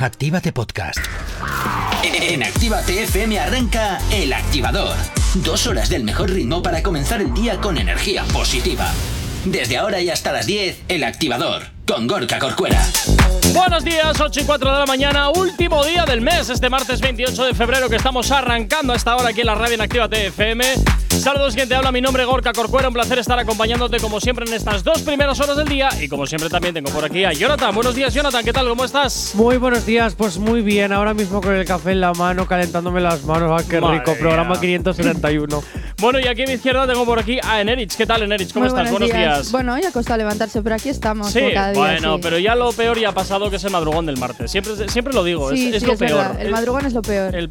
Actívate Podcast. En Actívate FM arranca El Activador. Dos horas del mejor ritmo para comenzar el día con energía positiva. Desde ahora y hasta las 10, El Activador, con Gorka Corcuera. Buenos días, 8 y 4 de la mañana, último día del mes, este martes 28 de febrero que estamos arrancando a esta hora aquí en la radio en Actívate FM. Saludos, quien te habla, mi nombre es Gorka Corcuera, un placer estar acompañándote como siempre en estas dos primeras horas del día y como siempre también tengo por aquí a Jonathan. Buenos días, Jonathan, ¿qué tal? ¿Cómo estás? Muy buenos días, pues muy bien, ahora mismo con el café en la mano, calentándome las manos, ¡ah, qué Madre rico! mía. Programa 571. Bueno, y aquí a mi izquierda tengo por aquí a Enerich. ¿Qué tal, Enerich? ¿Cómo Muy estás? Buenos días. Bueno, ya costó levantarse, pero aquí estamos. Sí, como cada día, bueno, sí. pero ya lo peor ya ha pasado que es el madrugón del martes. Siempre, siempre lo digo, Sí, es, lo es peor. verdad, El madrugón es lo peor. El-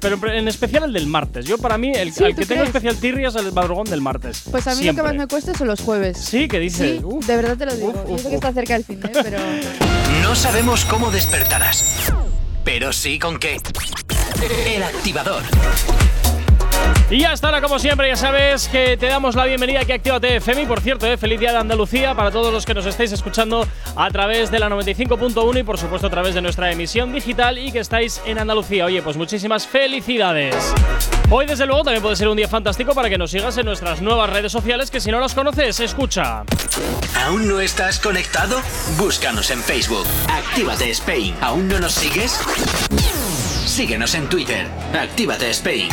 pero en especial el del martes. Yo para mí, el, Sí, al ¿tú que tengo especial tirria es el madrugón del martes. pues a mí Siempre. lo que más me cuesta son los jueves. Sí, que dice. Sí, uf, de verdad te lo digo. uf, Yo uf, sé que está cerca del fin, ¿eh? pero. No sabemos cómo despertarás, pero sí con qué. El Activador. Y ya estará como siempre, ya sabes que te damos la bienvenida aquí a Actívate FM. Y por cierto, eh, feliz día de Andalucía para todos los que nos estáis escuchando a través de la 95.1 y por supuesto a través de nuestra emisión digital y que estáis en Andalucía. Oye, pues muchísimas felicidades. Hoy, desde luego, también puede ser un día fantástico para que nos sigas en nuestras nuevas redes sociales, que si no las conoces, escucha. ¿Aún no estás conectado? Búscanos en Facebook. Actívate Spain. ¿Aún no nos sigues? Síguenos en Twitter. Actívate Spain.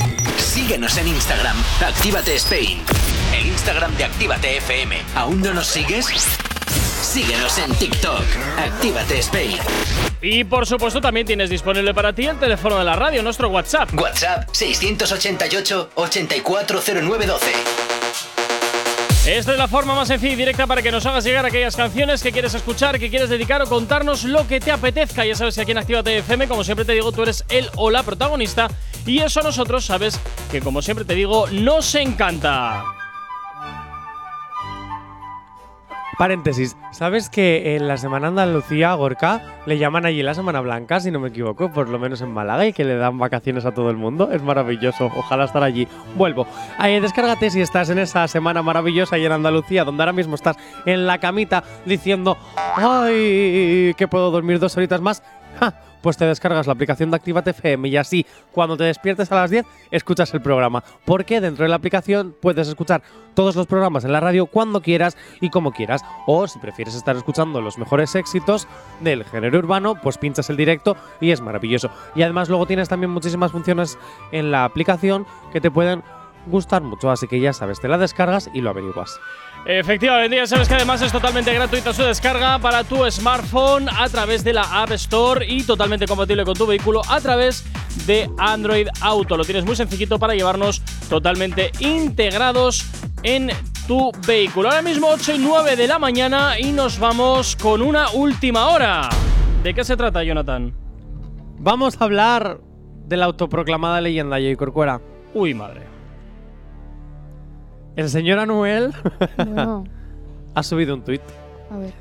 Síguenos en Instagram. Actívate Spain. El Instagram de Actívate FM. ¿Aún no nos sigues? Síguenos en TikTok. Actívate Spain. Y por supuesto, también tienes disponible para ti el teléfono de la radio, nuestro WhatsApp. WhatsApp 688 840912. Esta es la forma más sencilla y directa para que nos hagas llegar aquellas canciones que quieres escuchar, que quieres dedicar o contarnos lo que te apetezca. Ya sabes que aquí en Actívate FM, como siempre te digo, tú eres el o la protagonista. Y eso a nosotros, sabes que como siempre te digo, nos encanta. Paréntesis, ¿sabes que en la Semana Andalucía, Gorka, le llaman allí la Semana Blanca, si no me equivoco, por lo menos en Málaga, y que le dan vacaciones a todo el mundo? Es maravilloso, ojalá estar allí. Vuelvo. Eh, descárgate si estás en esa semana maravillosa y en Andalucía, donde ahora mismo estás en la camita diciendo, ¡ay! que puedo dormir dos horitas más. ¡Ja! Pues te descargas la aplicación de Actívate FM y así, cuando te despiertes a las 10, escuchas el programa. Porque dentro de la aplicación puedes escuchar todos los programas en la radio cuando quieras y como quieras. O si prefieres estar escuchando los mejores éxitos del género urbano, pues pinchas el directo y es maravilloso. Y además luego tienes también muchísimas funciones en la aplicación que te pueden gustar mucho. Así que ya sabes, te la descargas y lo averiguas. Efectivamente, ya sabes que además es totalmente gratuita su descarga para tu smartphone a través de la App Store y totalmente compatible con tu vehículo a través de Android Auto. Lo tienes muy sencillito para llevarnos totalmente integrados en tu vehículo. Ahora mismo 8 y 9 de la mañana y nos vamos con una última hora. ¿De qué se trata, Jonathan? Vamos a hablar de la autoproclamada leyenda J. Corcuera. Uy, madre. El señor Anuel Bueno, ha subido un tuit. a ver.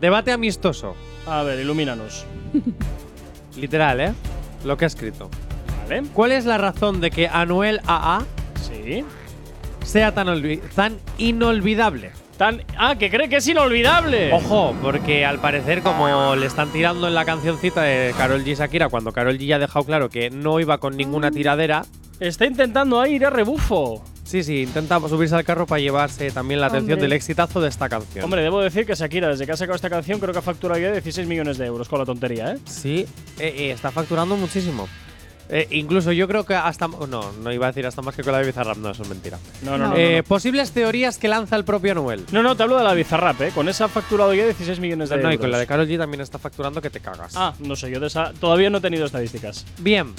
Debate amistoso. A ver, ilumínanos. Literal, ¿eh? Lo que ha escrito. Vale. ¿Cuál es la razón de que Anuel AA Sí. sea tan, tan inolvidable? Tan ah, que cree que es inolvidable. Ojo, porque al parecer, como le están tirando en la cancioncita de Carol G y Shakira, cuando Carol G ya ha dejado claro que no iba con ninguna tiradera, Está intentando ahí ir a rebufo. Sí, sí, intenta subirse al carro para llevarse también la atención Hombre. del exitazo de esta canción. Hombre, debo decir que Shakira, desde que ha sacado esta canción, creo que ha facturado ya 16 millones de euros con la tontería, ¿eh? Sí, eh, eh, está facturando muchísimo. Eh, incluso yo creo que hasta. No, no iba a decir hasta más que con la de Bizarrap, no, eso es mentira. No, no, no. No. no, Eh, no. Posibles teorías que lanza el propio Anuel. No, no, te hablo de la Bizarrap, ¿eh? Con esa ha facturado ya 16 millones de No, euros. y con la de Carol G también está facturando que te cagas. Ah, no sé, yo de esa todavía no he tenido estadísticas. Bien,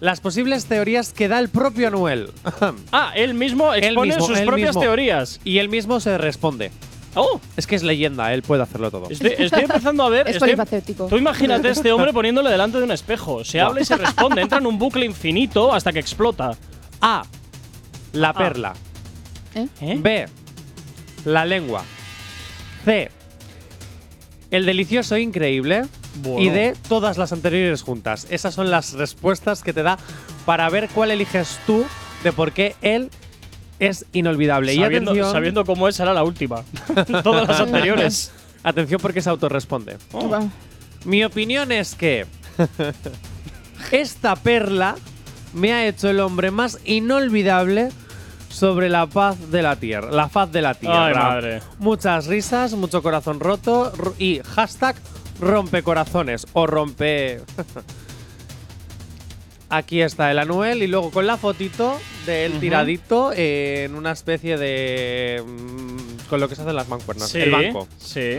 las posibles teorías que da el propio Anuel. Ah, él mismo expone mismo, sus él propias mismo. teorías. y él mismo se responde. Oh, Es que es leyenda, él puede hacerlo todo. estoy, estoy empezando a ver. Es estoy- polifacético. Tú imagínate a este hombre poniéndole delante de un espejo. Se habla y se responde. Entra en un bucle infinito hasta que explota. A. La perla. ¿Eh? ¿Eh? B. La lengua. C. El delicioso increíble. Bueno. Y D. Todas las anteriores juntas. Esas son las respuestas que te da para ver cuál eliges tú de por qué él es inolvidable. y Sabiendo, atención, sabiendo cómo es, será la última. Todas las anteriores. atención porque se autorresponde. Oh. Mi opinión es que esta perla me ha hecho el hombre más inolvidable sobre la paz de la tierra, la faz de la tierra. Ay, madre. Muchas risas, mucho corazón roto y hashtag rompe corazones o rompe. Aquí está el Anuel y luego con la fotito de él tiradito en una especie de. mm, con lo que se hacen las mancuernas. Sí, El banco. sí.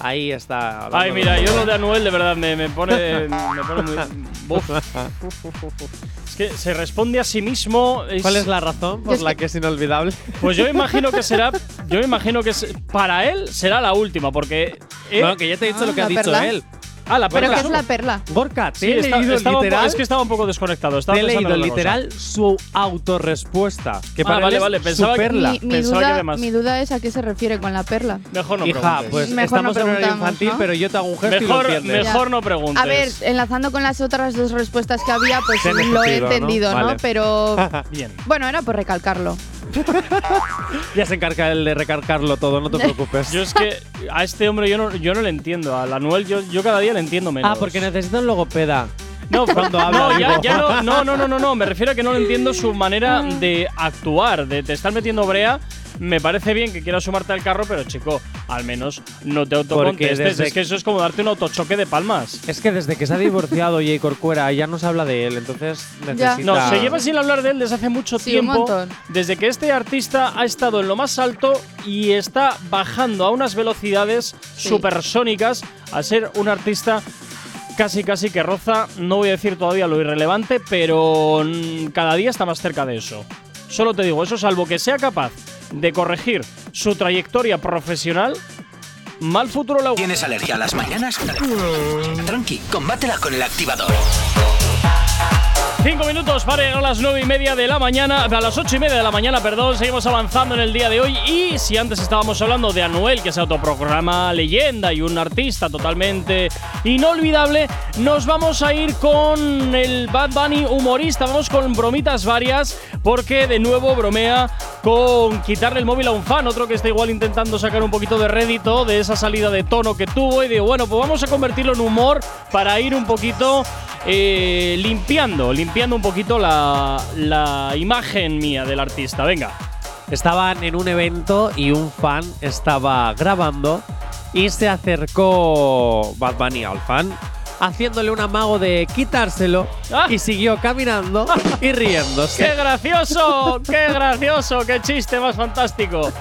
Ahí está. Ay, mira, yo lo de Anuel de verdad me, me pone, me pone muy. Es que se responde a sí mismo. ¿Cuál es la razón por la que- que es inolvidable? Pues yo imagino que será. Yo imagino que se- para él será la última, porque. eh, No, que ya te he dicho Ah, lo que ha ¿la dicho perla? él. Ah, la ¿Pero perla qué es solo. la perla? Gorka, te Sí, he está- leído estaba un po- literal. es que estaba un poco desconectado. Estaba te he pensando leído literal su autorrespuesta. Que Ah, para vale, es vale, pensaba su que- perla. Mi, mi Pensaba que duda, mi es a qué se refiere con la perla. Mejor no Hija, preguntes. pues Mejor estamos no en horario infantil, ¿no? pero yo te hago un gesto y lo mejor, entiendes. mejor no preguntes. A ver, enlazando con las otras dos respuestas que había, pues lo he entendido, ¿no? Vale. Pero Bien. bueno, era por recalcarlo. Ya se encarga él de recargarlo todo, no te preocupes. Yo es que a este hombre yo no, yo no le entiendo. A Anuel yo, yo cada día le entiendo menos. ah, porque necesita un logopeda. No, Cuando habla, no, ya, ya no, no, no, no, no, no, me refiero a que no entiendo su manera de actuar, de te estar metiendo brea. Me parece bien que quieras sumarte al carro, pero chico, al menos no te autocontestes. desde Es que eso es como darte un autochoque de palmas. Es que desde que se ha divorciado Jay Corcuera ya no se habla de él, entonces necesita. No, se lleva sin hablar de él desde hace mucho Sí, un tiempo. montón. Desde que este artista ha estado en lo más alto y está bajando a unas velocidades Sí. supersónicas a ser un artista casi casi que roza, no voy a decir todavía lo irrelevante, pero cada día está más cerca de eso. Solo te digo eso, salvo que sea capaz de corregir su trayectoria profesional, mal futuro le ¿Tienes alergia a las mañanas? Tranqui, combátela con el activador. Cinco minutos para llegar a las nueve y media de la mañana, a las ocho y media de la mañana, perdón. Seguimos avanzando en el día de hoy. Y si antes estábamos hablando de Anuel, que se autoprograma leyenda y un artista totalmente inolvidable, nos vamos a ir con el Bad Bunny humorista. Vamos con bromitas varias, porque de nuevo bromea con quitarle el móvil a un fan, otro que está igual intentando sacar un poquito de rédito de esa salida de tono que tuvo. Y digo, bueno, pues vamos a convertirlo en humor para ir un poquito eh, limpiando, limpiando un poquito la, la imagen mía del artista. Venga. Estaban en un evento y un fan estaba grabando y se acercó Bad Bunny al fan haciéndole un amago de quitárselo Ah. y siguió caminando y ¡Qué riéndose. gracioso! ¡Qué gracioso! ¡Qué chiste más fantástico!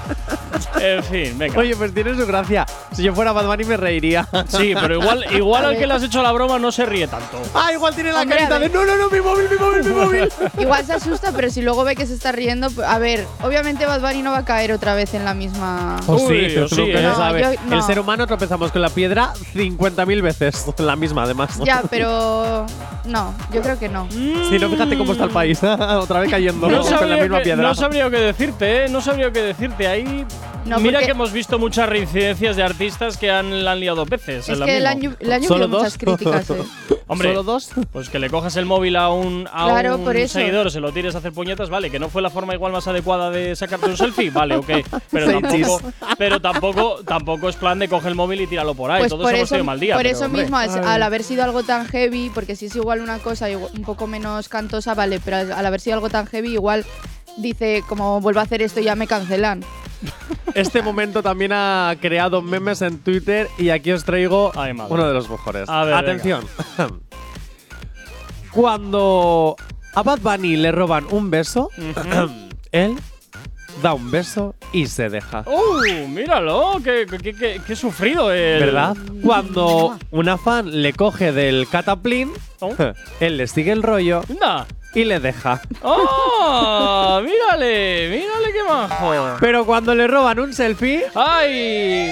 En fin, venga. Oye, pues tiene su gracia. Si yo fuera Bad Bunny me reiría. Sí, pero igual, igual A al que le has hecho la broma no se ríe tanto. Ah, igual tiene la Hombre, carita de no, no, no, mi móvil, mi móvil, mi móvil. Igual se asusta, pero si luego ve que se está riendo, a ver, obviamente Bad Bunny no va a caer otra vez en la misma. Oh, Uy, sí, pero sí, tú nunca ¿eh? se No, yo- El no. ser humano tropezamos con la piedra 50.000 veces. La misma, además. Ya, pero no, yo creo que no. Si no, fíjate cómo está el país. Otra vez cayendo No con la sabría, misma que, piedra. no sabría qué decirte, ¿eh? No sabría qué decirte. Ahí. No, Mira que hemos visto muchas reincidencias de artistas que han, la han liado dos veces. Es que han, llu- le han ¿Solo dos? muchas críticas, eh. Hombre, ¿Solo dos? Pues que le cojas el móvil a un, a Claro, un por eso. seguidor, se lo tires a hacer puñetas, vale, que no fue la forma igual más adecuada de sacarte un selfie, vale, ok. Pero tampoco, pero tampoco, tampoco es plan de coge el móvil y tíralo por ahí. Pues Todos por hemos eso, tenido mal día. por pero, eso hombre. mismo, al, al haber sido algo tan heavy, porque si es igual una cosa igual- un poco menos cantosa, vale, pero al, al haber sido algo tan heavy, igual dice, como vuelvo a hacer esto ya me cancelan. Este momento también ha creado memes en Twitter y aquí os traigo Ay, uno de los mejores. A ver, Atención. Cuando a Bad Bunny le roban un beso, él da un beso y se deja. ¡Uh! Míralo, qué, qué, qué- qué sufrido el. ¿Verdad? Cuando una fan le coge del cataplín, Oh. él le sigue el rollo y le deja. ¡Oh! ¡Mírale! ¡Mírale Pero cuando le roban un selfie, ¡Ay!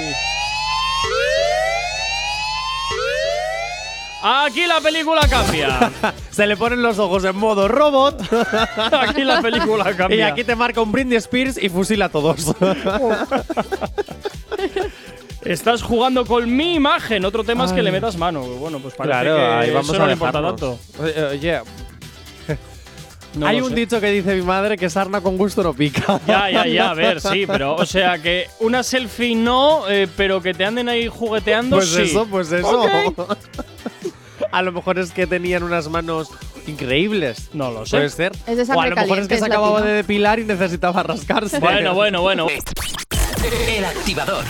Aquí la película cambia. se le ponen los ojos en modo robot. Aquí la película Y cambia. aquí te marca un Britney Spears y fusila a todos. Estás jugando con mi imagen. Otro tema es que le metas mano. Bueno, pues parece claro, que ahí vamos eso a no le importa dejarnos. tanto. Oye, oye. No Hay un sé. dicho que dice mi madre que sarna con gusto no pica. Ya, ya, ya, a ver, sí, pero o sea que una selfie no, eh, pero que te anden ahí jugueteando, Pues sí. eso, pues eso. Ok. A lo mejor es que tenían unas manos increíbles. No lo sé. Puede ser. Es de o a lo mejor es que se es acababa latino. de depilar y necesitaba rascarse. Bueno, bueno, bueno. El activador.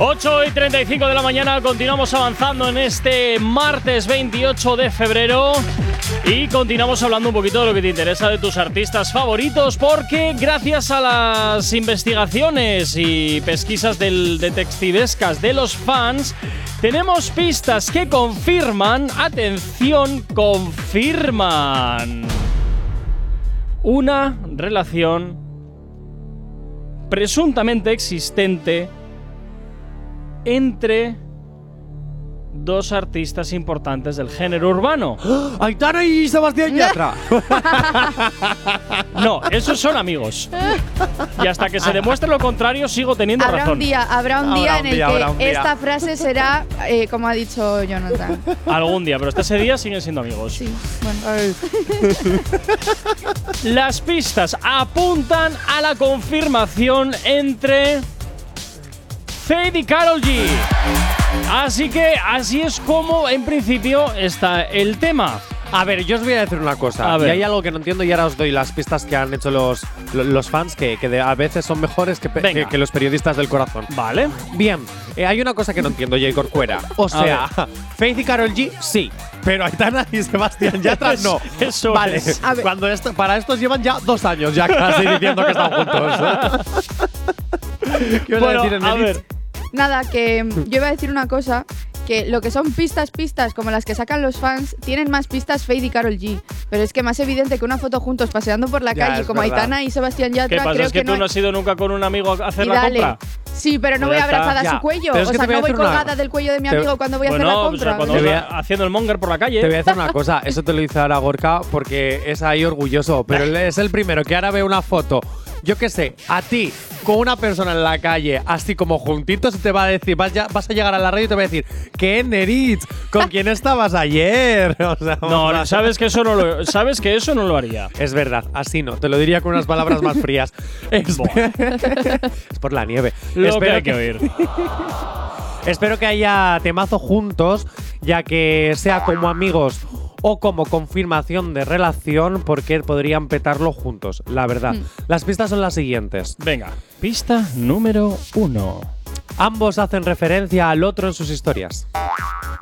8 y 35 de la mañana, continuamos avanzando en este martes 28 de febrero y continuamos hablando un poquito de lo que te interesa de tus artistas favoritos porque gracias a las investigaciones y pesquisas del detectivescas de los fans tenemos pistas que confirman, atención, confirman una relación presuntamente existente entre dos artistas importantes del género urbano. Aitana y Sebastián Yatra. No, esos son amigos. Y hasta que se demuestre lo contrario, sigo teniendo Habrá razón. un día, habrá un día en el día, que esta frase será, eh, como ha dicho Jonathan. Algún día, pero hasta ese día siguen siendo amigos. Sí, bueno. Las pistas apuntan a la confirmación entre Fade y Carol G. Así que así es como en principio está el tema. A ver, yo os voy a decir una cosa. A ver. Y hay algo que no entiendo y ahora os doy las pistas que han hecho los, lo- los fans, que, que de- a veces son mejores que, pe- Venga. que- que los periodistas del corazón. ¿Vale? Bien, eh, hay una cosa que no entiendo, J. Corcuera. O sea, Faith y Carol G, sí. Pero Aitana y Sebastián Yatra, no. Eso vale, es. A ver. cuando esto, para estos llevan ya dos años ya casi diciendo que están juntos. ¿Qué ibas Bueno, a decir, a ver. Nada, que mm, yo iba a decir una cosa, que lo que son pistas, pistas, como las que sacan los fans, tienen más pistas Fade y Carol G. Pero es que más evidente que una foto juntos paseando por la Ya, calle, como verdad. Aitana y Sebastián ¿Qué Yatra, pasa? creo ¿Es que, que, tú no no has ido nunca con un amigo a hacer y la dale. compra? Sí, pero no Pues voy abrazada a su cuello. pero O sea, no voy una- colgada del cuello de mi te- amigo cuando voy a hacer la o compra. sea, cuando Te voy a- haciendo el monger por la calle. Te voy a decir una cosa, eso te lo dice ahora Gorka porque es ahí orgulloso, pero él es el primero que ahora ve una foto, yo qué sé, a ti con una persona en la calle, así como juntitos, y te va a decir, vas, ya- vas a llegar a la radio y te va a decir, ¿qué Neritz? ¿Con quién estabas ayer? O sea, No, no, sabes que eso no lo, sabes que eso no lo haría. Es verdad, así no, te lo diría con unas palabras más frías. Es, es por la nieve. Lo que Espero hay que oír. Espero que haya temazo juntos, ya que sea como amigos o como confirmación de relación, porque podrían petarlo juntos, la verdad. Mm. Las pistas son las siguientes. Venga, pista número uno. Ambos hacen referencia al otro en sus historias.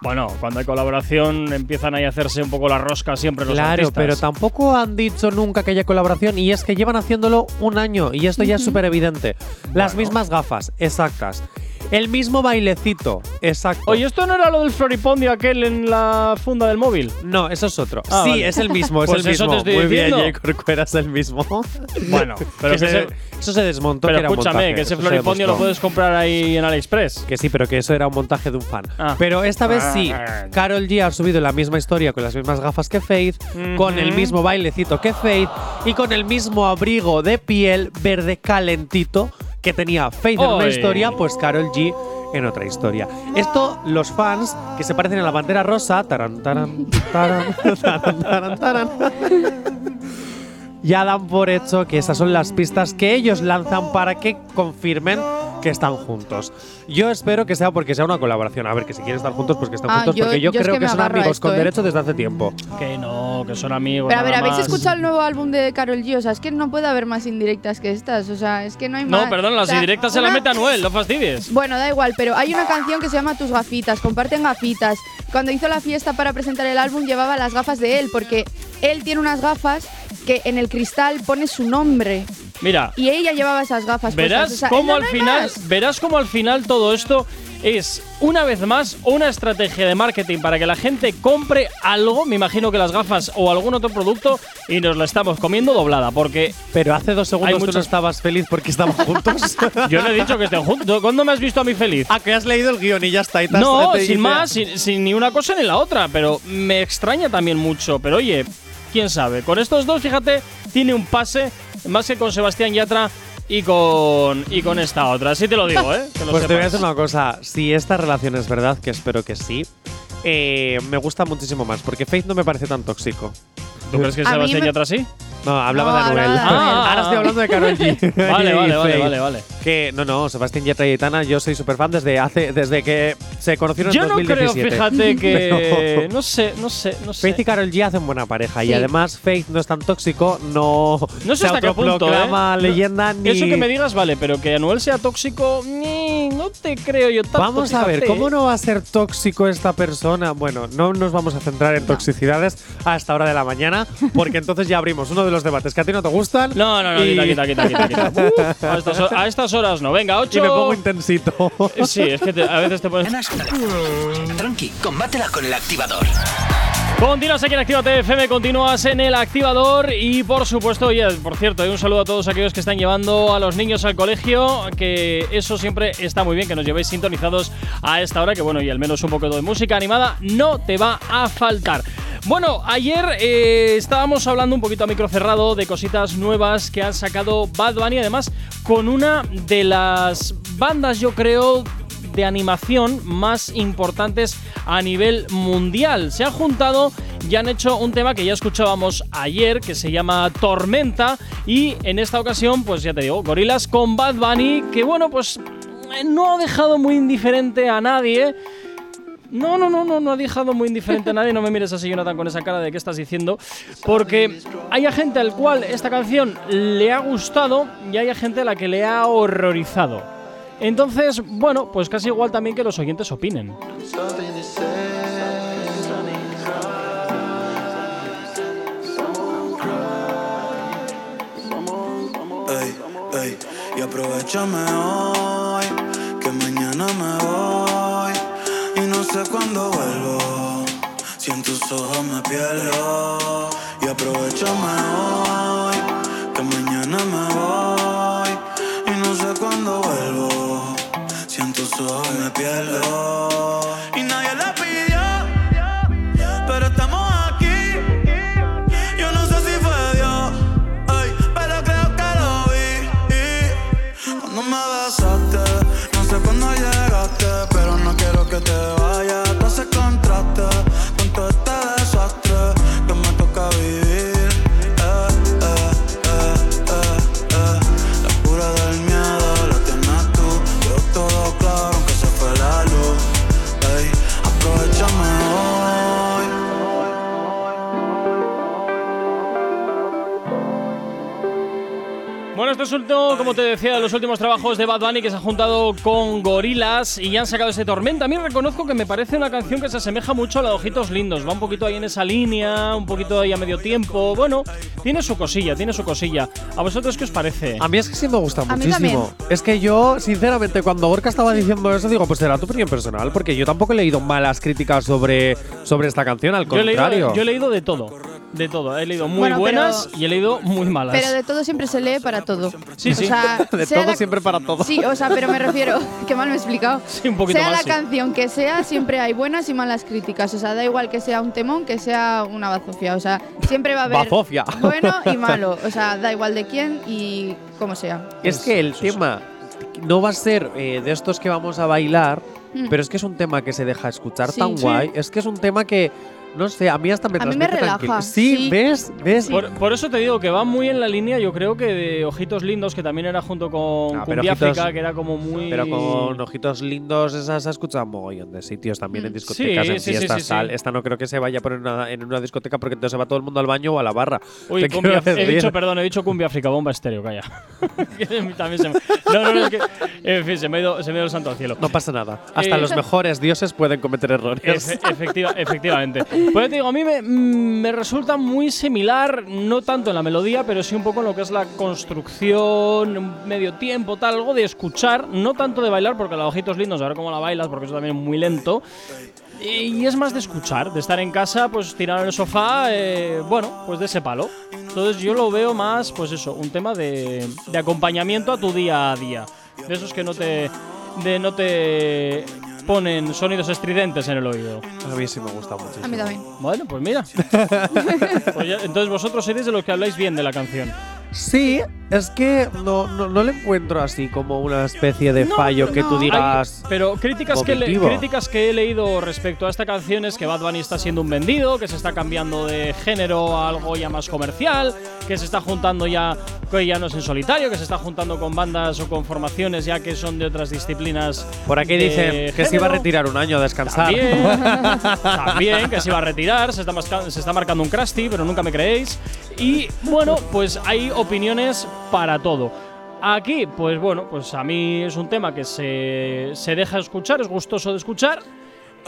Bueno, cuando hay colaboración empiezan ahí a hacerse un poco la rosca siempre los claro, artistas. pero tampoco han dicho nunca que haya colaboración y es que llevan haciéndolo un año y esto ya es súper evidente. Las Bueno. mismas gafas, exactas. El mismo bailecito, exacto. Oye, ¿esto no era lo del floripondio aquel en la funda del móvil? No, eso es otro. Ah, sí, vale. es el mismo, es Pues el eso mismo. te estoy Muy bien, Corcuera es el mismo. Bueno, pero Que que se- se- eso se desmontó. Pero que era un escúchame, montaje, que ese floripondio lo puedes comprar ahí en AliExpress. Que sí, pero que eso era un montaje de un fan. Ah. Pero esta vez sí, Ah. Carol G ha subido la misma historia con las mismas gafas que Faith, con el mismo bailecito que Faith y con el mismo abrigo de piel verde calentito que tenía Faith en una historia, pues Carol G en otra historia. Esto, los fans que se parecen a la bandera rosa, taran, taran, taran, taran, taran, taran, ya dan por hecho que esas son las pistas que ellos lanzan para que confirmen que están juntos. Yo espero que sea porque sea una colaboración. A ver, que si quieren estar juntos, pues que estén Ah, juntos, yo- porque yo, yo es creo que que, me son amigos esto, con ¿eh? derecho desde hace tiempo. Que no, que son amigos. Pero a ver, nada ¿habéis más. escuchado el nuevo álbum de Carol G? O sea, es que no puede haber más indirectas que estas. O sea, es que no hay más. No, perdón, las O sea, indirectas se las una- mete Anuel, no fastidies. Bueno, da igual, pero hay una canción que se llama Tus gafitas, comparten gafitas. Cuando hizo la fiesta para presentar el álbum llevaba las gafas de él, porque él tiene unas gafas que en el cristal pone su nombre. Mira, Y ella llevaba esas gafas. verás. O sea, cómo no, al final, más. verás cómo al final todo esto es una vez más una estrategia de marketing para que la gente compre algo, me imagino que las gafas o algún otro producto y nos la estamos comiendo doblada, porque Pero hace dos segundos tú no estabas feliz porque estaban juntos. yo no he dicho que estén juntos. ¿Cuándo me has visto a mí feliz? ah, que has leído el guion y ya está. y No, sin dice- más, sin, sin ni una cosa ni la otra, pero me extraña también mucho. Pero oye, quién sabe. Con estos dos, fíjate, tiene un pase más que con Sebastián Yatra y con, y con esta otra. Así te lo digo, ¿eh? Que lo Pues te voy a decir una cosa. Si esta relación es verdad, que espero que sí, eh, me gusta muchísimo más. Porque Faith no me parece tan tóxico. ¿Tú crees que Sebastián me- Yatra sí? No, hablaba No, de Anuel. hablaba de Anuel. Ahora estoy hablando de Karol G. Vale, Y vale, vale, Faith. vale, vale. Que no, no, Sebastián Yatra y Aitana, yo soy súper fan desde hace, desde que se conocieron Yo en no creo, 2017. fíjate, que. No sé, no sé, no sé. Faith y Karol G hacen buena pareja y Sí. además Faith no es tan tóxico, no, No sé se hasta qué punto, autoproclama ¿eh? leyenda ni Eso que me digas, vale, pero que Anuel sea tóxico, ni- no te creo yo tanto. Vamos a ver, fíjate, ¿cómo ¿eh? no va a ser tóxico esta persona? Bueno, no nos vamos a centrar en toxicidades a esta hora de la mañana, porque entonces ya abrimos uno de los debates que a ti no te gustan. No, no, no, y- quita, quita, quita, quita. quita. Uf, a, estas, ho- a estas horas no. Venga, ocho. Y me pongo intensito. Sí, es que te- a veces te pones. Tranqui, combátela con el activador. Continúas aquí en Actívate FM, continúas en el activador y por supuesto, oye, por cierto, eh, un saludo a todos aquellos que están llevando a los niños al colegio, que eso siempre está muy bien, que nos llevéis sintonizados a esta hora, que bueno, y al menos un poco de música animada no te va a faltar. Bueno, ayer eh, estábamos hablando un poquito a micro cerrado de cositas nuevas que han sacado Bad Bunny, además con una de las bandas, yo creo, de animación más importantes a nivel mundial. Se han juntado y han hecho un tema que ya escuchábamos ayer, que se llama Tormenta, y en esta ocasión, pues ya te digo, Gorilas con Bad Bunny, que bueno, pues eh, no ha dejado muy indiferente a nadie. No, no, no, no, no ha dejado muy indiferente a nadie. No me mires así, Jonathan, con esa cara de qué estás diciendo. Porque hay gente al cual esta canción le ha gustado y hay gente a la que le ha horrorizado. Entonces, bueno, pues casi igual también que los oyentes opinen. Y aprovechame hoy, que mañana me voy y no sé cuándo vuelvo. Si en tus ojos me pierdo y aprovechame hoy, que mañana me voy tus ojos me Bueno, esto es último, como te decía, de los últimos trabajos de Bad Bunny que se ha juntado con Gorilas y ya han sacado ese Tormenta. A mí reconozco que me parece una canción que se asemeja mucho a la de Ojitos Lindos. Va un poquito ahí en esa línea, un poquito ahí a medio tiempo. Bueno, tiene su cosilla, tiene su cosilla. ¿A vosotros qué os parece? A mí es que sí me gusta A muchísimo. Es que yo, sinceramente, cuando Gorka estaba diciendo eso, digo, pues será tu opinión personal, porque yo tampoco he leído malas críticas sobre, sobre esta canción, al Yo he, leído, contrario. yo he leído de todo. De todo. He leído muy Bueno, pero- buenas y he leído muy malas. Pero de todo siempre se lee para todo. Sí, sí. O sea, De sea todo la- siempre para todo. Sí, o sea, pero me refiero, que mal me he explicado. Sí, un poquito sea la sí. canción que sea, siempre hay buenas y malas críticas. O sea, da igual que sea un temón, que sea una bazofia. O sea, siempre va a haber Bazofia. bueno y malo. O sea, da igual de quién y cómo sea. Es que el tema no va a ser eh, de estos que vamos a bailar, Mm. pero es que es un tema que se deja escuchar Sí. tan Sí. guay. Es que es un tema que, no sé, a mí hasta me A mí me transmite relaja, tranquil- Sí, sí. ¿ves? ¿Ves? Por, por eso te digo que va muy en la línea, yo creo que de Ojitos Lindos, que también era junto con Ah, pero Cumbia Ojitos- África, que era como muy. Pero con ojitos lindos, esa se ha escuchado mogollón de sitios también en Mm. discotecas, Sí, en sí, sí, fiestas, sí, tal. Esta no creo que se vaya a poner una- en una discoteca porque entonces se va todo el mundo al baño o a la barra. Uy, Te cumbia, quiero he decir. dicho, perdón, he dicho Cumbia África, bomba estéreo, calla. Que También se me, no, no, no, es que. En fin, se me ha ido, se me ha ido el santo al cielo. No pasa nada. Hasta Eh, los mejores dioses pueden cometer errores. Efe- efectiva- efectivamente. Pues te digo, a mí me, mm, me resulta muy similar, no tanto en la melodía, pero sí un poco en lo que es la construcción, medio tiempo, tal, algo de escuchar, no tanto de bailar, porque la ojitos lindos, a ver cómo la bailas, porque eso también es muy lento. Y es más de escuchar, de estar en casa, pues tirado en el sofá, eh, bueno, pues de ese palo. Entonces yo lo veo más, pues eso, un tema de, de acompañamiento a tu día a día. De esos que no te, de no te ponen sonidos estridentes en el oído. A mí sí me gusta muchísimo. A mí también. Bueno, pues mira. Pues ya- entonces vosotros seréis de los que habláis bien de la canción. Sí, es que no, no, no le encuentro así como una especie de No, fallo que tú no. digas. Hay- pero críticas que, le- críticas que he leído respecto a esta canción es que Bad Bunny está siendo un vendido, que se está cambiando de género a algo ya más comercial, que se está juntando ya, que ya no es en solitario, que se está juntando con bandas o con formaciones ya que son de otras disciplinas. Por aquí dicen que se iba a retirar un año a descansar. También, también, que se iba a retirar, se está, se está marcando un crusty, pero nunca me creéis. Y bueno, pues hay opiniones para todo. Aquí, pues bueno, pues a mí es un tema que se, se deja escuchar, es gustoso de escuchar.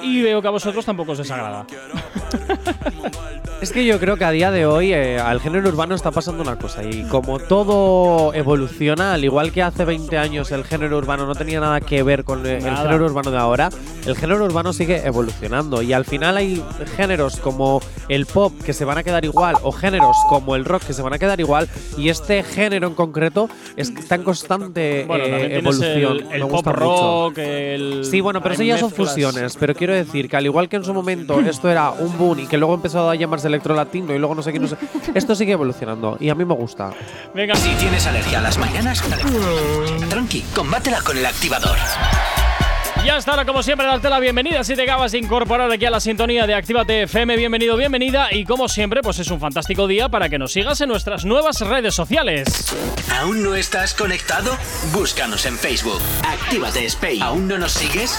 Y veo que a vosotros tampoco os desagrada. Es que yo creo que a día de hoy eh, al género urbano está pasando una cosa y como todo evoluciona, al igual que hace 20 años el género urbano no tenía nada que ver con eh, el Nada. género urbano de ahora, el género urbano sigue evolucionando y al final hay géneros como el pop que se van a quedar igual o géneros como el rock que se van a quedar igual y este género en concreto es- está en constante Bueno, eh, evolución. el, Me el pop gusta mucho. rock, el. Sí, bueno, pero eso ya son fusiones. Pero quiero decir que al igual que en su momento esto era un boom y que luego empezó a llamarse electrolatino y luego no sé qué, no sé. Esto sigue evolucionando y a mí me gusta. Venga, Si tienes alergia a las mañanas, tranqui, combátela con el activador. Ya está, ahora como siempre, darte la bienvenida si te acabas de incorporar aquí a la sintonía de Actívate FM. Bienvenido, bienvenida. Y como siempre, pues es un fantástico día para que nos sigas en nuestras nuevas redes sociales. ¿Aún no estás conectado? Búscanos en Facebook. Actívate Spain. ¿Aún no nos sigues?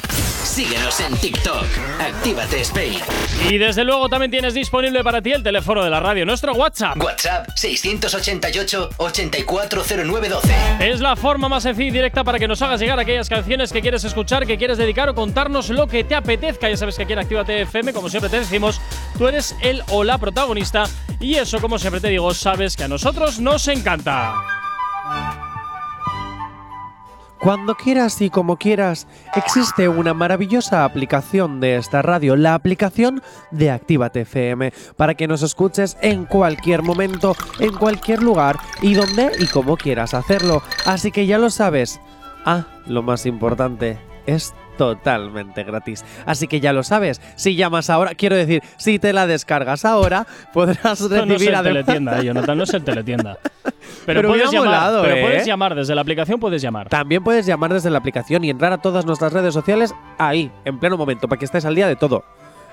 Síguenos en TikTok. Actívate Spain. Y desde luego también tienes disponible para ti el teléfono de la radio, nuestro WhatsApp. WhatsApp 688-840912. Es la forma más sencilla y directa para que nos hagas llegar aquellas canciones que quieres escuchar, que quieres dedicar o contarnos lo que te apetezca. Ya sabes que aquí en Actívate FM, como siempre te decimos, tú eres el o la protagonista. Y eso, como siempre te digo, sabes que a nosotros nos encanta. Cuando quieras y como quieras, existe una maravillosa aplicación de esta radio, la aplicación de Actívate FM, para que nos escuches en cualquier momento, en cualquier lugar y donde y como quieras hacerlo. Así que ya lo sabes. Ah, lo más importante, es totalmente gratis. Así que ya lo sabes, si llamas ahora, quiero decir, si te la descargas ahora, podrás Esto no es recibir el teletienda, eh, Jonathan, no es el teletienda. Pero, Pero puedes llamar, molado, pero ¿eh? puedes llamar desde la aplicación, puedes llamar. También puedes llamar desde la aplicación y entrar a todas nuestras redes sociales ahí, en pleno momento, para que estés al día de todo.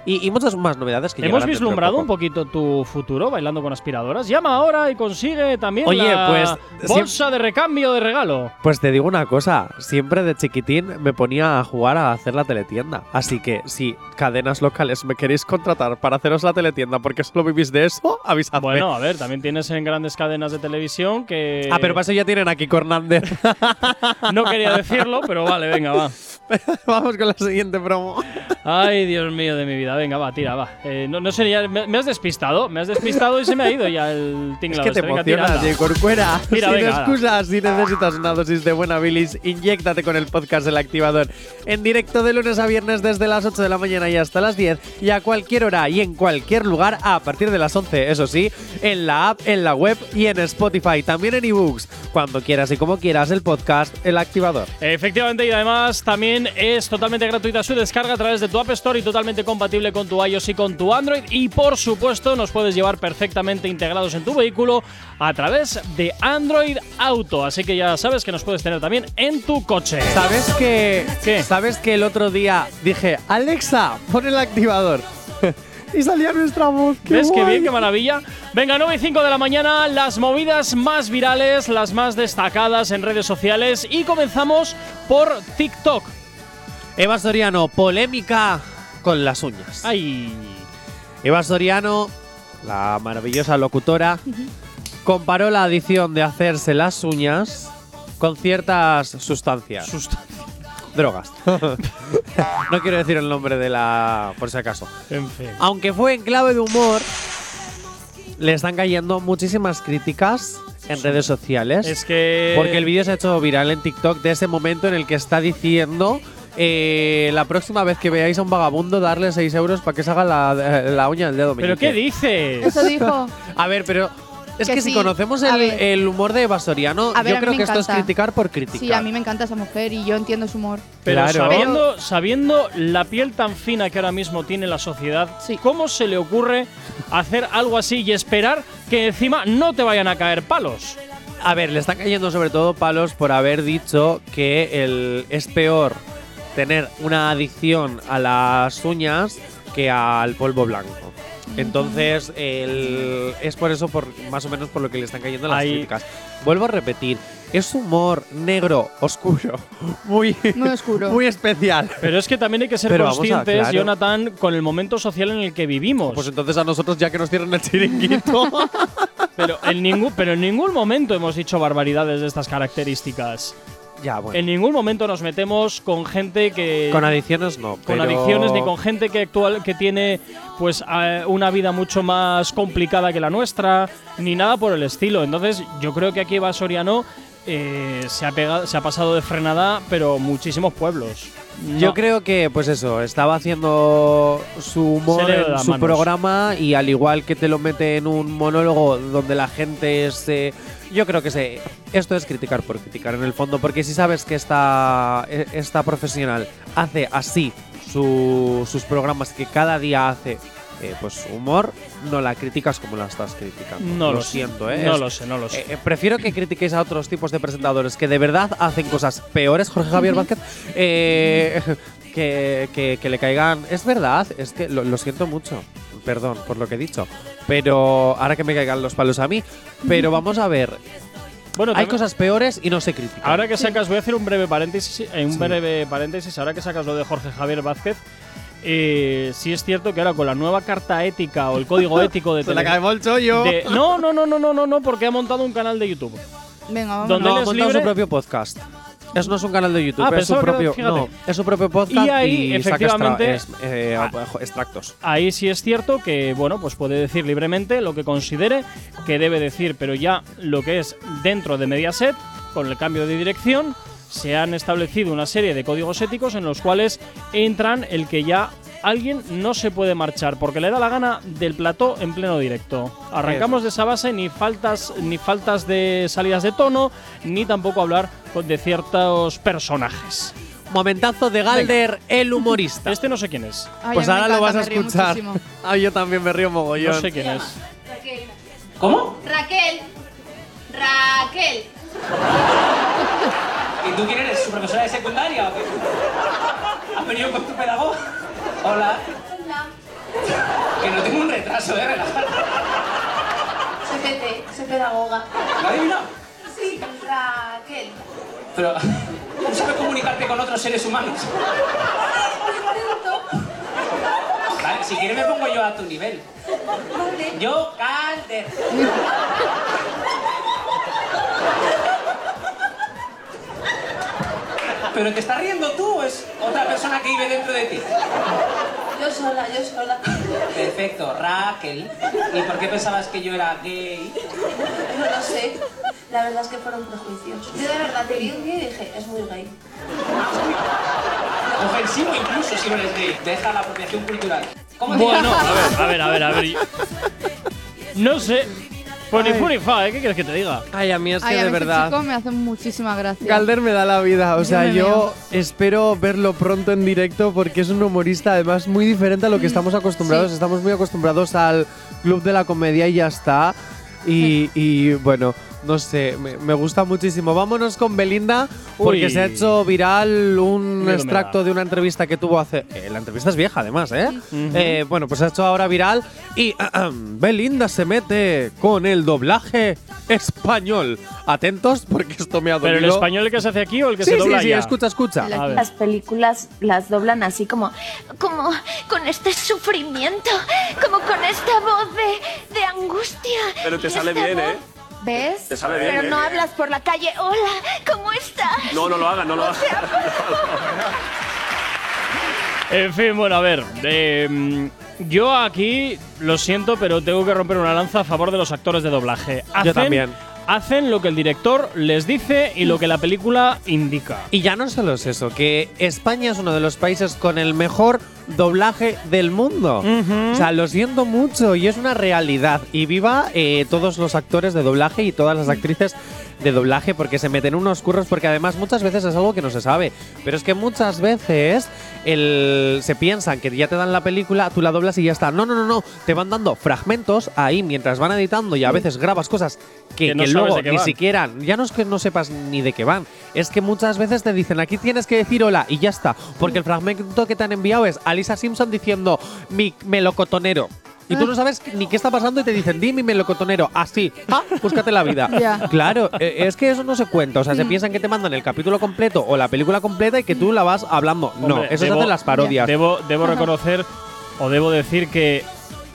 Y, y muchas más novedades que Hemos vislumbrado un poquito tu futuro bailando con aspiradoras. Llama ahora y consigue también Oye, la pues, bolsa de recambio de regalo. Pues te digo una cosa, siempre de chiquitín me ponía a jugar a hacer la teletienda. Así que si cadenas locales me queréis contratar para haceros la teletienda porque solo vivís de eso, avisadme. Bueno, a ver, también tienes en grandes cadenas de televisión que. Ah, pero para eso ya tienen aquí Cornander. No quería decirlo, pero vale, venga, va. Vamos con la siguiente promo. Ay, Dios mío de mi vida. Venga, va, tira, va. Eh, no, no sé, ya me, me has despistado. Me has despistado y se me ha ido ya el Es tinglado. que te. Venga, tira, emocionas. J. Corcuera. Mira, Sin venga, excusas, si necesitas una dosis de buena bilis, inyéctate con el podcast El Activador. En directo de lunes a viernes desde las 8 de la mañana y hasta las 10 y a cualquier hora y en cualquier lugar a partir de las 11, eso sí, en la app, en la web y en Spotify, también en ebooks. Cuando quieras y como quieras el podcast El Activador. Efectivamente, y además también es totalmente gratuita su descarga a través de tu App Store y totalmente compatible con tu iOS y con tu Android. Y por supuesto, nos puedes llevar perfectamente integrados en tu vehículo a través de Android Auto. Así que ya sabes que nos puedes tener también en tu coche. ¿Sabes que, ¿Qué? ¿Sabes que el otro día dije, Alexa, pon el activador? y salía nuestra voz. ¡Qué ¿Ves qué bien, qué maravilla? Venga, 9 y 5 de la mañana, las movidas más virales, las más destacadas en redes sociales. Y comenzamos por TikTok. Eva Soriano, polémica con las uñas. Ay. Eva Soriano, la maravillosa locutora, comparó la adición de hacerse las uñas con ciertas sustancias, Susta- drogas. no quiero decir el nombre de la, por si acaso. En fin. Aunque fue en clave de humor, le están cayendo muchísimas críticas en redes sociales. Es que. Porque el vídeo se ha hecho viral en TikTok de ese momento en el que está diciendo eh, la próxima vez que veáis a un vagabundo darle 6 euros para que se haga la, la uña del dedo ¿Pero qué dices? Eso dijo. A ver, pero Es Que que, si conocemos el, el humor de Eva Soriano, A ver, yo creo que esto es criticar por criticar. Sí, a mí me encanta esa mujer y yo entiendo su humor. Pero Claro. sabiendo, sabiendo la piel tan fina que ahora mismo tiene la sociedad, Sí. ¿cómo se le ocurre hacer algo así y esperar que encima no te vayan a caer palos? A ver, le están cayendo sobre todo palos por haber dicho que el, es peor tener una adicción a las uñas que al polvo blanco. Entonces, el- es por eso, por, más o menos por lo que le están cayendo las Ahí- críticas. Vuelvo a repetir, es humor negro, oscuro, muy, Muy oscuro. muy especial. Pero es que también hay que ser Pero vamos a- conscientes, claro. Jonathan, con el momento social en el que vivimos. Pues entonces a nosotros ya que nos cierren el chiringuito. pero, en ningún, pero en ningún momento hemos dicho barbaridades de estas características. Ya, bueno. En ningún momento nos metemos con gente que. Con adicciones no. con pero- adicciones ni con gente que actual que tiene pues eh, una vida mucho más complicada que la nuestra ni nada por el estilo entonces yo creo que aquí Eva Soriano eh, se ha pegado se ha pasado de frenada pero muchísimos pueblos Yo creo que, pues eso, estaba haciendo su humor Se en su manos. programa y al igual que te lo mete en un monólogo donde la gente es. eh, yo creo que se, esto es criticar por criticar en el fondo, porque si sabes que esta, eh, esta profesional hace así su- sus programas, que cada día hace eh, pues humor, no la criticas como la estás criticando. no lo, lo, siento, ¿eh? no Es- lo sé no lo sé eh, eh, prefiero que critiquéis a otros tipos de presentadores que de verdad hacen cosas peores, Jorge Javier Vázquez, eh, que, que- que le caigan. Es verdad, es que lo, lo siento mucho. Perdón por lo que he dicho. Pero ahora que me caigan los palos a mí. Pero vamos a ver, bueno hay cosas peores y no se critican. ahora que sacas voy a hacer un breve paréntesis eh, un breve paréntesis ahora que sacas lo de Jorge Javier Vázquez eh, sí es cierto que ahora con la nueva carta ética o el código ético de, Se la caemos el chollo. de- no no no no no no no porque ha montado un canal de YouTube Venga, vamos. ¿Dónde no, él ha es montado libre? su propio podcast. Eso no es un canal de YouTube, Ah, es su que propio. no, es su propio podcast Y ahí, extra- efectivamente- es- eh, Ah. extractos. Ahí sí es cierto que, bueno, pues puede decir libremente lo que considere que debe decir, pero ya lo que es dentro de Mediaset, con el cambio de dirección, se han establecido una serie de códigos éticos en los cuales entran el que ya alguien no se puede marchar porque le da la gana del plató en pleno directo. Arrancamos de esa base ni faltas ni faltas de salidas de tono ni tampoco hablar de ciertos personajes. Momentazo de Galder, el humorista. Este no sé quién es. Ay, pues a mí me ahora lo vas encanta, a me río escuchar. muchísimo. Ah, yo también me río mogollón. No sé quién es. Raquel. ¿Cómo? Raquel. Raquel. ¿Y tú quién eres? ¿Su profesora de secundaria o qué? ¿Has venido con tu pedagogo? Hola. Hola. Que no tengo un retraso, ¿eh? Soy Pepe, soy pedagoga. ¿Lo adivinado? Sí, Raquel. Pero, ¿cómo sabes comunicarte con otros seres humanos? Vale, si quieres me pongo yo a tu nivel. Yo, Calder. ¿Pero te estás riendo tú o es otra persona que vive dentro de ti? Yo sola, yo sola. Perfecto, Raquel. ¿Y por qué pensabas que yo era gay? No lo sé. La verdad es que fueron prejuicios. Yo de verdad te vi un día y dije, es muy gay. Ofensivo incluso si no eres gay. Deja la apropiación cultural. ¿Cómo te Bueno, a ver, a ver, a ver, a ver. No sé. Pues ni fu ni fa, ¿eh? ¿Qué quieres que te diga? Ay, a mí es que Ay, a de mí este verdad. chico me hace muchísima gracia. Galder me da la vida, o sea, me yo espero verlo pronto en directo porque es un humorista además muy diferente a lo que estamos acostumbrados. sí. Estamos muy acostumbrados al club de la comedia y ya está. Y, y, bueno, no sé, me, me gusta muchísimo. Vámonos con Belinda porque Uy. se ha hecho viral un Miedo extracto de una entrevista que tuvo hace... eh, la entrevista es vieja además, ¿eh? Eh, Bueno, pues se ha hecho ahora viral y Belinda se mete con el doblaje español. Atentos porque esto me ha ¿Pero dolido. el español que se hace aquí o el que Sí, se sí, dobla sí, allá? escucha, escucha. La-. Las películas las doblan así como, como con este sufrimiento, como con esta voz de, de angustia. Pero te sale bien, voz- ¿eh? ¿Ves? Te sale bien, Pero no hablas por la calle. Hola, ¿cómo estás? No, no lo hagas, no lo hagas. En fin, bueno, a ver. eh, mm, yo aquí lo siento, pero tengo que romper una lanza a favor de los actores de doblaje. Hacen, también. Hacen lo que el director les dice y lo que la película indica. Y ya no solo es eso, que España es uno de los países con el mejor doblaje del mundo. O sea, lo siento mucho y es una realidad. Y viva eh, todos los actores de doblaje y todas las actrices de doblaje porque se meten unos curros porque además muchas veces es algo que no se sabe. Pero es que muchas veces el, se piensan que ya te dan la película, tú la doblas y ya está. No, no, no, no. Te van dando fragmentos ahí mientras van editando y a veces grabas cosas que, Que no que sabes luego ni van. siquiera, ya no es que no sepas ni de qué van, es que muchas veces te dicen aquí tienes que decir hola y ya está. Porque el fragmento que te han enviado es a Lisa Simpson diciendo mi melocotonero. Y tú no sabes ni qué está pasando y te dicen, di mi melocotonero, así, ah, búscate la vida. Claro, eh, es que eso no se cuenta. O sea, se piensan que te mandan el capítulo completo o la película completa y que tú la vas hablando. no, eso se debo- hacen las parodias. Debo, debo reconocer o debo decir que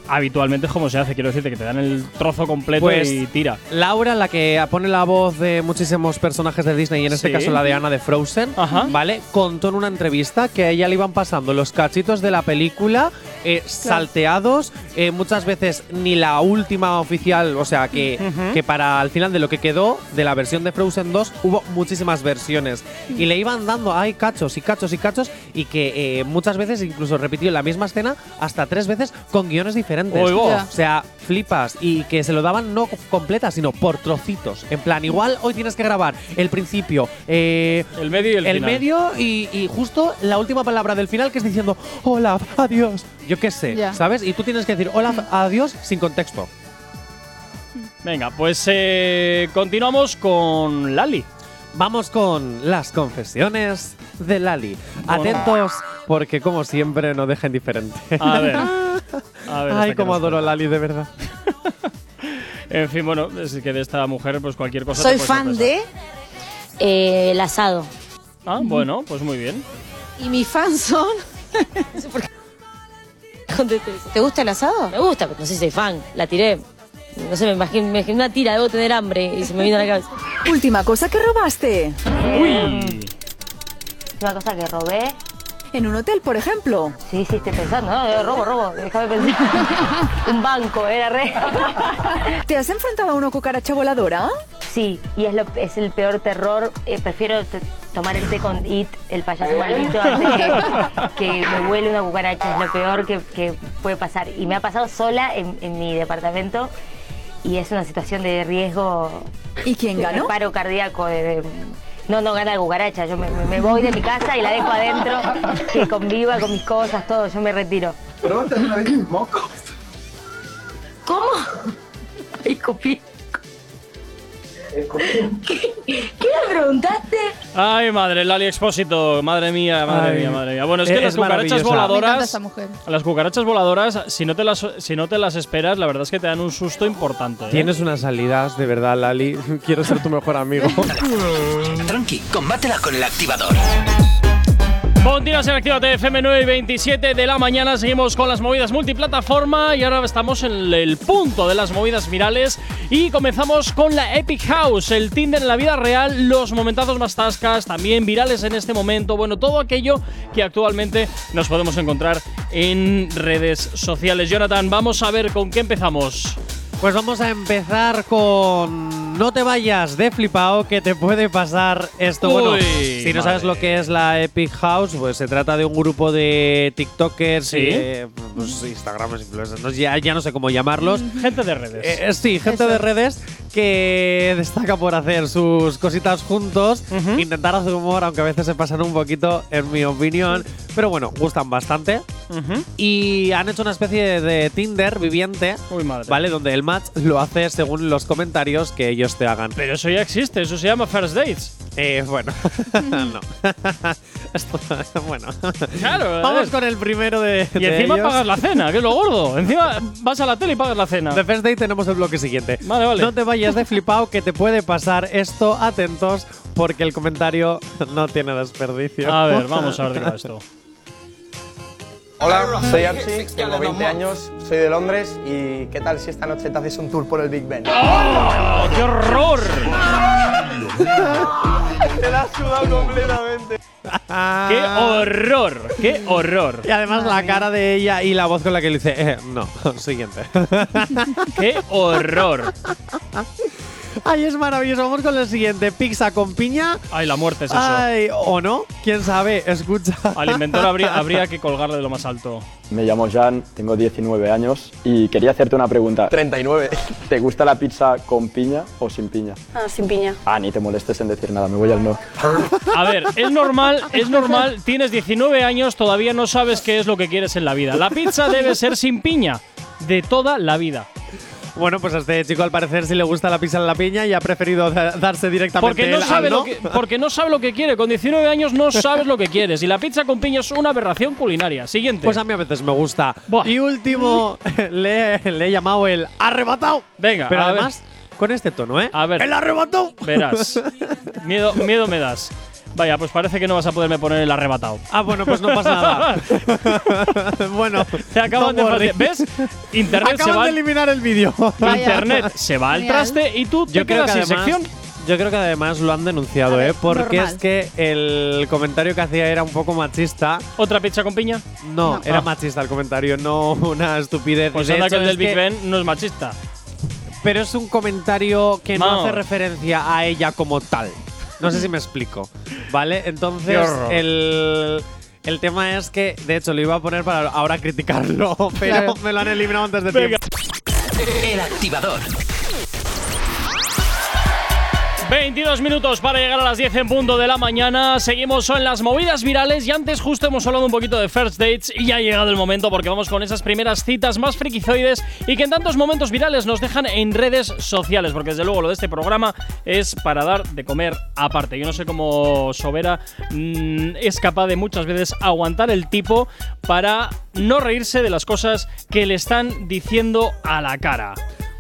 habitualmente es como se hace. Quiero decirte que te dan el trozo completo Pues, y tira. Laura, la que pone la voz de muchísimos personajes de Disney, y en este Sí. caso la de Ana de Frozen, Ajá. ¿vale? Contó en una entrevista que a ella le iban pasando los cachitos de la película eh, salteados, eh, muchas veces ni la última oficial, o sea, que, que para al final de lo que quedó de la versión de Frozen 2 hubo muchísimas versiones. Y le iban dando, ay, cachos y cachos y cachos, y que eh, muchas veces incluso repitió la misma escena hasta tres veces con guiones diferentes. Oigo. Ya. O sea, flipas. Y que se lo daban no completa, sino por trocitos. En plan, igual hoy tienes que grabar el principio, eh, El medio y el, el final. medio y, y justo la última palabra del final que es diciendo hola, adiós. Yo qué sé, Ya. ¿sabes? Y tú tienes que decir hola, adiós sin contexto. Venga, pues eh, continuamos con Lali. Vamos con las confesiones de Lali. Atentos porque como siempre no deja indiferente. A ver. A ver Ay, cómo adoro a Lali, de verdad. En fin, bueno, es que de esta mujer, pues cualquier cosa. Soy te fan de eh, el asado. Ah, bueno, pues muy bien. Y mis fans son. No sé por qué contesté eso. ¿Te gusta el asado? Me gusta, pero no sé si soy fan. La tiré. No sé, me imaginé, me imaginé una tira, debo tener hambre y se me vino a la cabeza. Última cosa que robaste. Uy. Una cosa que robé. En un hotel, por ejemplo. Sí, sí, estoy pensando. No, eh, robo, robo. Déjame pensar. Un banco, era re. ¿Te has enfrentado a una cucaracha voladora? Sí, y es, lo, es el peor terror. Eh, prefiero tomar el té con It, el payaso maldito, antes que, que me huele una cucaracha. Es lo peor que, que puede pasar. Y me ha pasado sola en, en mi departamento y es una situación de riesgo. ¿Y quién de ganó? paro cardíaco. de- de- no, no gana cucaracha. Yo me, voy de mi casa y la dejo adentro, que conviva con mis cosas, todo. Yo me retiro. ¿Probaste alguna vez moco? ¿Cómo? ¿Qué, ¿Qué me preguntaste? Ay, madre, Lali Expósito. Madre mía, madre Ay. mía, madre mía. Bueno, es que Es las cucarachas maravillosa. Me encanta voladoras. esta mujer. Las cucarachas voladoras, si no, te las, si no te las esperas, la verdad es que te dan un susto importante. ¿eh? Tienes unas salidas, de verdad, Lali. Quiero ser tu mejor amigo. Tranqui, combátela con el activador. Continuas en Actívate FM 9 y 27 de la mañana. Seguimos con las movidas multiplataforma y ahora estamos en el punto de las movidas virales. Y comenzamos con la Epic House, el Tinder en la vida real, los momentazos más tascas, también virales en este momento. Bueno, todo aquello que actualmente nos podemos encontrar en redes sociales. Jonathan, vamos a ver con qué empezamos. Pues vamos a empezar con No te vayas de flipao que te puede pasar esto. bueno, Uy, si no sabes lo que es la Epic House, pues se trata de un grupo de TikTokers Sí. y eh, pues, Instagramers, influencers, no, ya, ya no sé cómo llamarlos. Gente de redes. Eh, eh, sí, gente de redes que destaca por hacer sus cositas juntos, Ujú. intentar hacer humor, aunque a veces se pasan un poquito, en mi opinión. Pero bueno, gustan bastante. Y han hecho una especie de Tinder viviente, Uy, madre. ¿vale? Donde el match lo hace según los comentarios que ellos te hagan. Pero eso ya existe, eso se llama First Dates. Eh, bueno, no. Esto, bueno. Claro, Vamos es- con el primero de. Y de encima ellos. pagas la cena, que es lo gordo. Encima vas a la tele y pagas la cena. De First Day tenemos el bloque siguiente. Vale, vale. No te vayas de flipado que te puede pasar esto. Atentos, porque el comentario no tiene desperdicio. A ver, vamos a ver esto. Hola, soy Archie, tengo 20 años, soy de Londres y ¿qué tal si esta noche te haces un tour por el Big Ben? ¡Oh, ¡Qué horror! Te la has sudado completamente. ¡Qué horror! ¡Qué horror! Y además la cara de ella y la voz con la que le dice, eh, no, siguiente. ¡Qué horror! Ay, es maravilloso. Vamos con el siguiente. Pizza con piña. Ay, la muerte es eso. Ay, o no. ¿Quién sabe? Escucha. Al inventor habría, habría que colgarle de lo más alto. Me llamo Jan, tengo 19 años y quería hacerte una pregunta. 39. ¿Te gusta la pizza con piña o sin piña? Ah, sin piña. Ah, ni te molestes en decir nada, me voy al no. A ver, es normal, es normal. Tienes 19 años, todavía no sabes qué es lo que quieres en la vida. La pizza debe ser sin piña. De toda la vida. Bueno, pues a este chico al parecer sí le gusta la pizza en la piña y ha preferido da- darse directamente Porque no, sabe al lo que, porque no sabe lo que quiere. Con 19 años no sabes lo que quieres. Y la pizza con piña es una aberración culinaria. Siguiente. Pues a mí a veces me gusta. Y último, le, le he llamado el arrebatado. Venga, Pero ver. además, con este tono, ¿eh? A ver. ¡El arrebatado! Verás. Miedo, miedo me das. Vaya, pues parece que no vas a poderme poner el arrebatado. Ah, bueno, pues no pasa nada. bueno, Te acaban no de. ¿Ves? Internet se va. de eliminar el vídeo. Internet se va al traste y tú te Yo creo quedas que sin además, sección. yo creo que además lo han denunciado, ¿eh? Porque normal. es que el comentario que hacía era un poco machista. ¿Otra pizza con piña? No, No. era Ah. machista el comentario, no una estupidez. Pues De anda que el del Big que- Ben no es machista. Pero es un comentario que no No. hace referencia a ella como tal. No sé si me explico. ¿Vale? Entonces, el, el tema es que, de hecho, lo iba a poner para ahora criticarlo, pero Claro. me lo han eliminado antes de Venga. tiempo. El activador. 22 minutos para llegar a las 10 en punto de la mañana. Seguimos en las movidas virales y antes justo hemos hablado un poquito de first dates y ya ha llegado el momento porque vamos con esas primeras citas más frikizoides y que en tantos momentos virales nos dejan en redes sociales porque desde luego lo de este programa es para dar de comer aparte. Yo no sé cómo Sobera mm, es capaz de muchas veces aguantar el tipo para no reírse de las cosas que le están diciendo a la cara.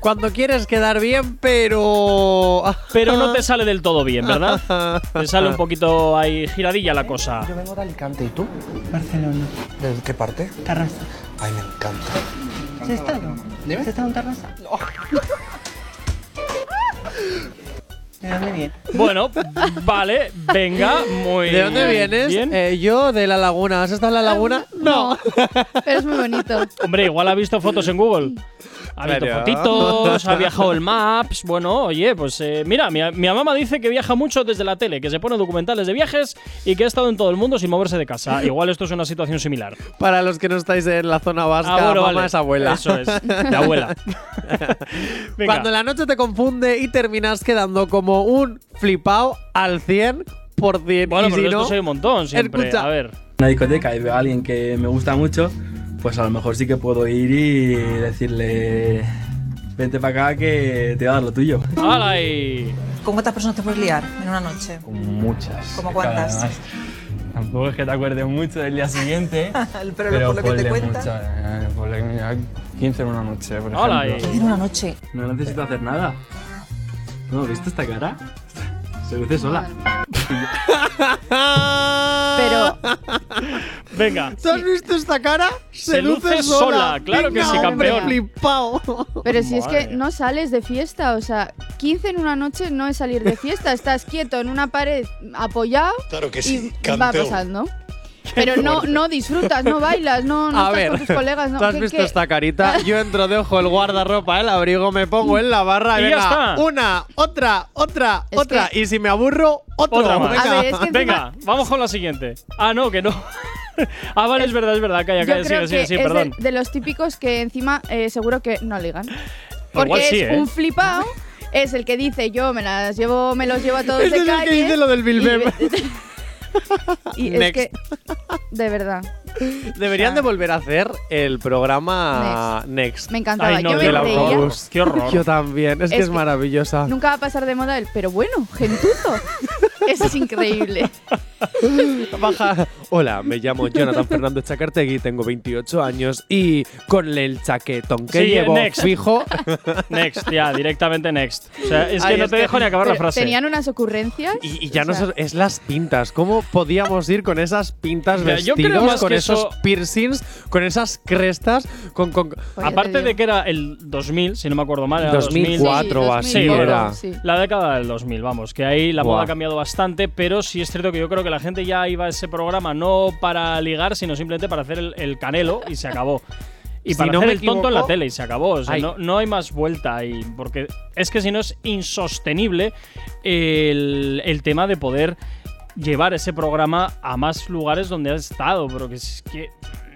Cuando quieres quedar bien, pero. Pero no te sale del todo bien, ¿verdad? Te sale un poquito ahí giradilla la cosa. Yo vengo de Alicante, ¿y tú? Barcelona. ¿De qué parte? Tarrasa. Ay, me encanta. ¿Has estado? ¿Has estado en Tarrasa? ¿De dónde vienes? Bueno, vale, venga, muy ¿De dónde vienes? Bien. Eh, yo de la laguna. ¿Has estado en la laguna? No. Pero es muy bonito. Hombre, igual ha visto fotos en Google. Ha visto Claro. fotitos, ha viajado el Maps. Bueno, oye, pues eh, mira, mi, mi mamá dice que viaja mucho desde la tele, que se pone documentales de viajes y que ha estado en todo el mundo sin moverse de casa. Igual esto es una situación similar. Para los que no estáis en la zona vasca, Ah, bueno, mamá vale. es abuela. Eso es, de abuela. Venga. Cuando la noche te confunde y terminas quedando como un flipao al 100%. Bueno, y pero si no, soy un montón siempre. escucha. A ver. una discoteca y veo a alguien que me gusta mucho, pues a lo mejor sí que puedo ir y decirle, vente para acá que te voy a dar lo tuyo. ¡Hala! ¿Con cuántas personas te puedes liar en una noche? Muchas. ¿Cómo cuántas? Además, Tampoco es que te acuerdes mucho del día siguiente. Pero por lo que te ponle cuenta. mucho, eh, ponle, mira, 15 en una noche, por Hola, ejemplo. En una noche. No necesito hacer nada. ¿No ¿viste esta cara? Se luce sola. Pero Venga. ¿Tú has visto esta cara? Se luce sola, claro que Venga, sí, hombre, campeón. flipao. Pero si es que no sales de fiesta, o sea, 15 en una noche no es salir de fiesta, estás quieto en una pared apoyado Claro que y sí, va campeón. pasando. Pero no, no disfrutas, no bailas, no, no A estás ver, con tus colegas. No. ¿tú has ¿Qué- visto qué? esta carita? Yo entro, dejo el guardarropa, el abrigo, me pongo en la barra y, Y ya venga, está. una, otra, otra, Es otra. que- Y si me aburro, otro. Otra más. Venga. A ver, es que encima- Venga, vamos con la siguiente. Ah, no, que no. ah, vale, es verdad, es verdad. Calla, calla, sigue, que sigue, sí, es de, perdón. de los típicos que encima eh, seguro que no ligan. Porque igual sí, es ¿eh? un flipao, es el que dice yo me las llevo, me los llevo a todos Ese de es el que calle. dice lo del Bilbem. Y es que, de verdad, Deberían de volver a hacer el programa Next. me encantaba. Ay, no, yo qué me reía. Qué horror. Yo también, es, que Es maravillosa. Nunca va a pasar de moda el, pero bueno, gentuzo. Eso es increíble. Baja. Hola, me llamo Jonathan Fernández Chacartegui, tengo 28 años y con el chaquetón que Sí, llevo next. fijo. Next, ya, directamente next. O sea, es que no te dejo ni acabar la frase. Tenían unas ocurrencias. Y, y ya o no sea, es las pintas. ¿Cómo podíamos ir con esas pintas Mira, vestidos, con esos eso- piercings, con esas crestas, con, con Aparte de que era el 2000, si no me acuerdo mal, era 2004 o Sí, así 2004, era. sí. La década del 2000, vamos, que ahí la moda ha cambiado bastante, pero sí es cierto que yo creo que la gente ya iba a ese programa no para ligar, sino simplemente para hacer el, el canelo y se acabó. y Si para no hacer el tonto en la tele y se acabó. O sea, Ay. no, no hay más vuelta ahí. Porque es que si no es insostenible el, el tema de poder llevar ese programa a más lugares donde has estado. Pero que es que.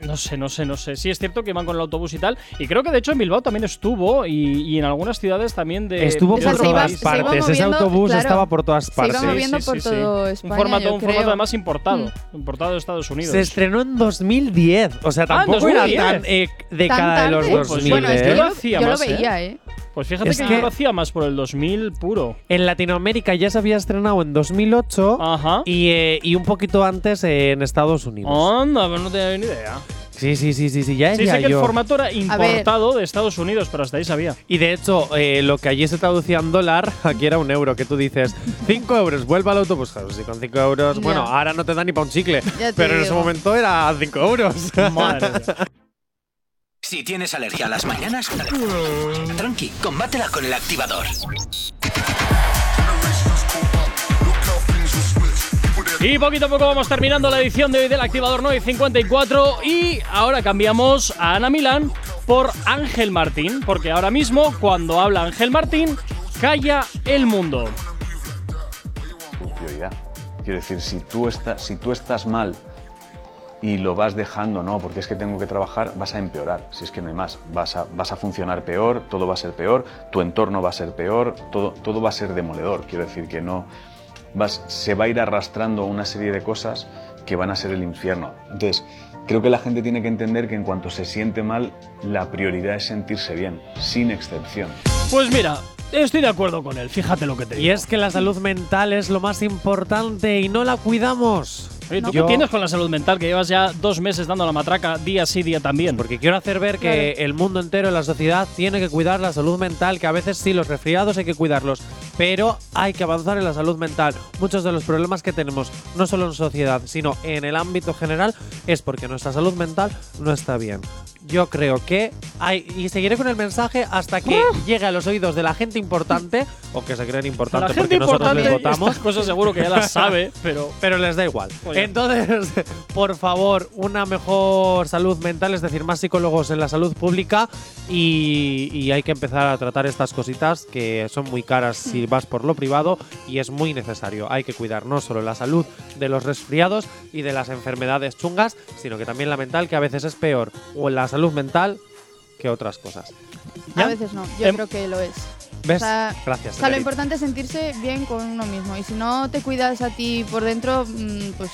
No sé, no sé, no sé. Sí, es cierto que van con el autobús y tal. Y creo que de hecho en Bilbao también estuvo. Y, y en algunas ciudades también de. Estuvo de por todas partes. Ese moviendo, autobús claro. estaba por todas Se iba partes. por todo España, Un formato, yo un formato además importado. Mm. Importado de Estados Unidos. Se estrenó en 2010. O sea, Ah, tampoco era 2010. tan eh, década de los tarde? 2000. Bueno, es que ¿eh? yo, hacía yo lo ¿eh? veía, ¿eh? Pues fíjate Es que, que- yo lo hacía más por el 2000 puro. En Latinoamérica ya se había estrenado en 2008 y, eh, y un poquito antes en Estados Unidos. Anda, pero no tenía ni idea. Sí, sí, sí, sí, sí, ya Sí, sé que el formato era importado de Estados Unidos, pero hasta ahí sabía. Y de hecho, eh, lo que allí se traducía en dólar, aquí era un euro, que tú dices, 5 euros, vuelve al autobús. Claro, sí, con 5 euros, Ya. bueno, ahora no te da ni para un chicle, pero en ese momento era 5 euros. Madre mía. Si tienes alergia a las mañanas, tranqui, combátela con el activador. Y poquito a poco vamos terminando la edición de hoy del Activador 954 y ahora cambiamos a Ana Milán por Ángel Martín, porque ahora mismo cuando habla Ángel Martín, calla el mundo. prioridad. Quiero decir, si tú, estás, si tú estás mal y lo vas dejando, no, porque es que tengo que trabajar, vas a empeorar, si es que no hay más. Vas a, vas a funcionar peor, todo va a ser peor, tu entorno va a ser peor, todo, todo va a ser demoledor. Quiero decir que no. Vas, se va a ir arrastrando una serie de cosas que van a ser el infierno. Entonces, creo que la gente tiene que entender que en cuanto se siente mal, la prioridad es sentirse bien, sin excepción. Pues mira, estoy de acuerdo con él, fíjate lo que te digo. y es que la salud mental es lo más importante y no la cuidamos. Oye, ¿tú Yo- qué tienes con la salud mental? Que llevas ya dos meses dando la matraca día sí, día también. Porque quiero hacer ver que el mundo entero, la sociedad, tiene que cuidar la salud mental, que a veces sí, los resfriados hay que cuidarlos, pero hay que avanzar en la salud mental. Muchos de los problemas que tenemos, no solo en sociedad, sino en el ámbito general, es porque nuestra salud mental no está bien. Yo creo que hay, y seguiré con el mensaje hasta que llegue a los oídos de la gente importante, o que se creen La importante gente porque nosotros importante, les votamos. estas cosas seguro que ya las sabe, pero Pero les da igual. Oye. Entonces, por favor, una mejor salud mental, es decir, más psicólogos en la salud pública y, y hay que empezar a tratar estas cositas que son muy caras si vas por lo privado y es muy necesario. Hay que cuidar no solo la salud de los resfriados y de las enfermedades chungas, sino que también la mental, que a veces es peor, o la salud mental que otras cosas. A veces no, yo Em- creo que lo es. ¿Ves? O sea, Gracias. o sea, lo importante es sentirse bien con uno mismo. Y si no te cuidas a ti por dentro, mm, pues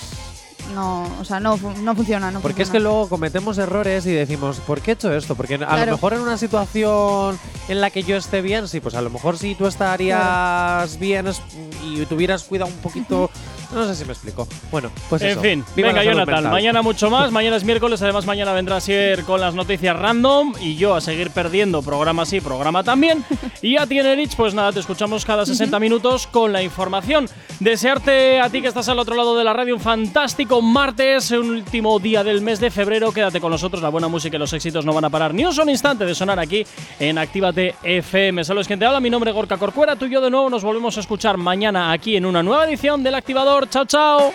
no, o sea, no, no funciona. No Porque es que luego cometemos errores y decimos, ¿por qué he hecho esto? Porque a Claro. lo mejor en una situación en la que yo esté bien, sí, pues a lo mejor si tú estarías bien es- y tuvieras cuidado un poquito. No sé si me explico. Bueno, pues en eso. fin, Viva venga Jonathan, mental. mañana mucho más, mañana es miércoles, además mañana vendrá Sier con las noticias random y yo a seguir perdiendo programa sí, programa también. y a ti Enerich, pues nada, te escuchamos cada 60 minutos con la información. Desearte a ti que estás al otro lado de la radio un fantástico martes, un último día del mes de febrero, quédate con nosotros, la buena música y los éxitos no van a parar ni un solo instante de sonar aquí en Actívate FM. Saludos quien te habla, mi nombre es Gorka Corcuera, tú y yo de nuevo nos volvemos a escuchar mañana aquí en una nueva edición del Activador. Chao, chao.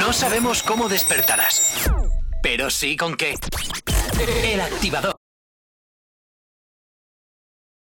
No sabemos cómo despertarás, pero sí con qué. El activador.